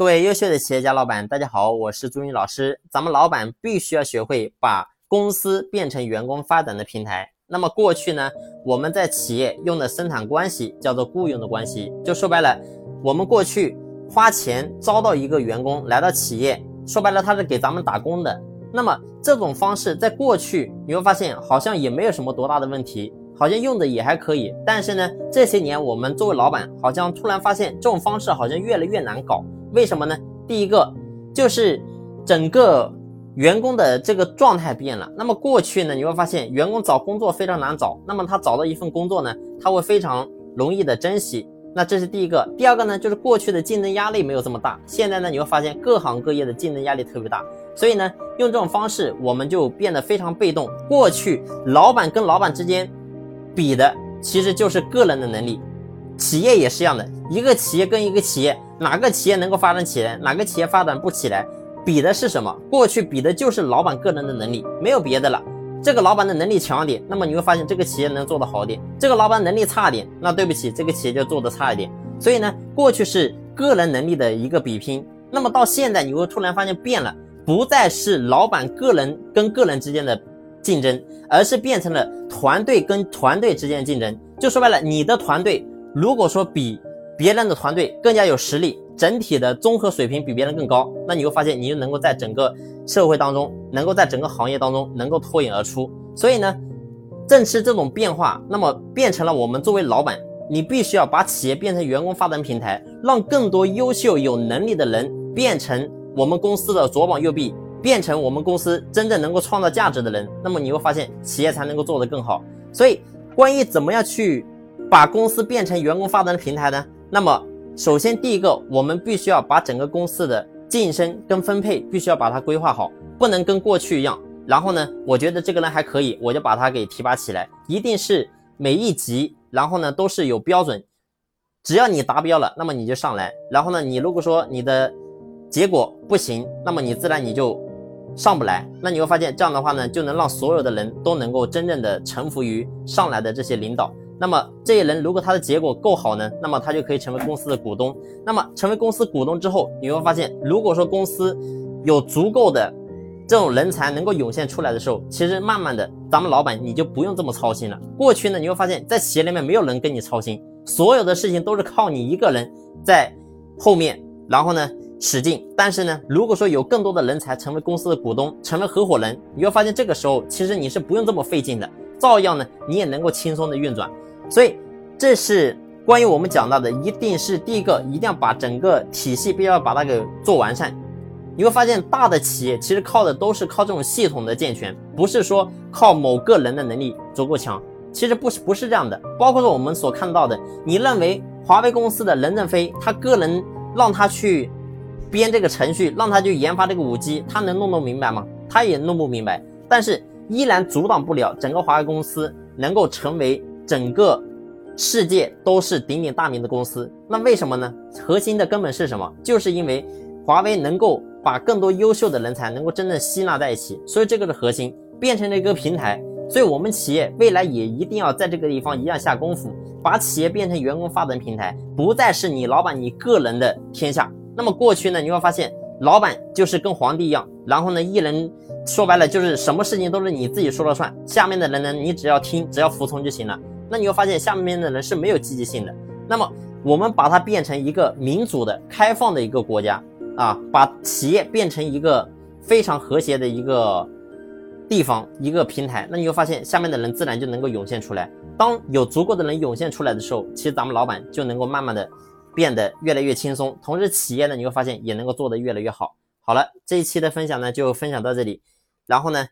各位优秀的企业家老板，大家好，我是朱云老师。咱们老板必须要学会把公司变成员工发展的平台。那么过去呢，我们在企业用的生产关系叫做雇佣的关系，就说白了，我们过去花钱招到一个员工来到企业，说白了他是给咱们打工的。那么这种方式在过去你会发现好像也没有什么多大的问题，好像用的也还可以。但是呢，这些年我们作为老板，好像突然发现这种方式好像越来越难搞。为什么呢？第一个就是整个员工的这个状态变了。那么过去呢，你会发现员工找工作非常难找。那么他找到一份工作呢，他会非常容易的珍惜。那这是第一个。第二个呢，就是过去的竞争压力没有这么大。现在呢，你会发现各行各业的竞争压力特别大。所以呢，用这种方式我们就变得非常被动。过去老板跟老板之间比的其实就是个人的能力。企业也是一样的，一个企业跟一个企业。哪个企业能够发展起来，哪个企业发展不起来，比的是什么？过去比的就是老板个人的能力，没有别的了。这个老板的能力强一点，那么你会发现这个企业能做得好一点；这个老板能力差一点，那对不起，这个企业就做得差一点。所以呢，过去是个人能力的一个比拼，那么到现在你会突然发现变了，不再是老板个人跟个人之间的竞争，而是变成了团队跟团队之间的竞争。就说白了，你的团队如果说比。别人的团队更加有实力，整体的综合水平比别人更高，那你会发现你就能够在整个社会当中，能够在整个行业当中能够脱颖而出。所以呢，正是这种变化，那么变成了我们作为老板，你必须要把企业变成员工发展平台，让更多优秀有能力的人变成我们公司的左膀右臂，变成我们公司真正能够创造价值的人。那么你会发现企业才能够做得更好。所以，关于怎么样去把公司变成员工发展的平台呢？那么，首先第一个，我们必须要把整个公司的晋升跟分配必须要把它规划好，不能跟过去一样。然后呢，我觉得这个人还可以，我就把他给提拔起来，一定是每一级，然后呢都是有标准，只要你达标了，那么你就上来。然后呢，你如果说你的结果不行，那么你自然你就上不来。那你会发现这样的话呢，就能让所有的人都能够真正的臣服于上来的这些领导。那么这些人如果他的结果够好呢，那么他就可以成为公司的股东。那么成为公司股东之后，你会发现，如果说公司有足够的这种人才能够涌现出来的时候，其实慢慢的，咱们老板你就不用这么操心了。过去呢，你会发现在企业里面没有人跟你操心，所有的事情都是靠你一个人在后面，然后呢使劲。但是呢，如果说有更多的人才成为公司的股东，成为合伙人，你会发现这个时候其实你是不用这么费劲的，照样呢你也能够轻松的运转。所以，这是关于我们讲到的，一定是第一个，一定要把整个体系必要把它给做完善。你会发现，大的企业其实靠的都是靠这种系统的健全，不是说靠某个人的能力足够强。其实不是不是这样的。包括说我们所看到的，你认为华为公司的任正非他个人让他去编这个程序，让他去研发这个五 G，他能弄弄明白吗？他也弄不明白。但是依然阻挡不了整个华为公司能够成为。整个世界都是鼎鼎大名的公司，那为什么呢？核心的根本是什么？就是因为华为能够把更多优秀的人才能够真正吸纳在一起，所以这个是核心，变成了一个平台。所以我们企业未来也一定要在这个地方一样下功夫，把企业变成员工发展平台，不再是你老板你个人的天下。那么过去呢，你会发现老板就是跟皇帝一样，然后呢，一人说白了就是什么事情都是你自己说了算，下面的人呢，你只要听，只要服从就行了。那你会发现下面的人是没有积极性的。那么我们把它变成一个民主的、开放的一个国家啊，把企业变成一个非常和谐的一个地方、一个平台。那你会发现下面的人自然就能够涌现出来。当有足够的人涌现出来的时候，其实咱们老板就能够慢慢的变得越来越轻松，同时企业呢，你会发现也能够做得越来越好。好了，这一期的分享呢就分享到这里，然后呢。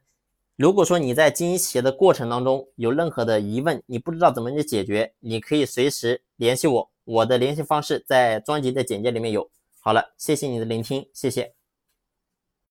如果说你在经营企业的过程当中有任何的疑问，你不知道怎么去解决，你可以随时联系我，我的联系方式在专辑的简介里面有。好了，谢谢你的聆听，谢谢。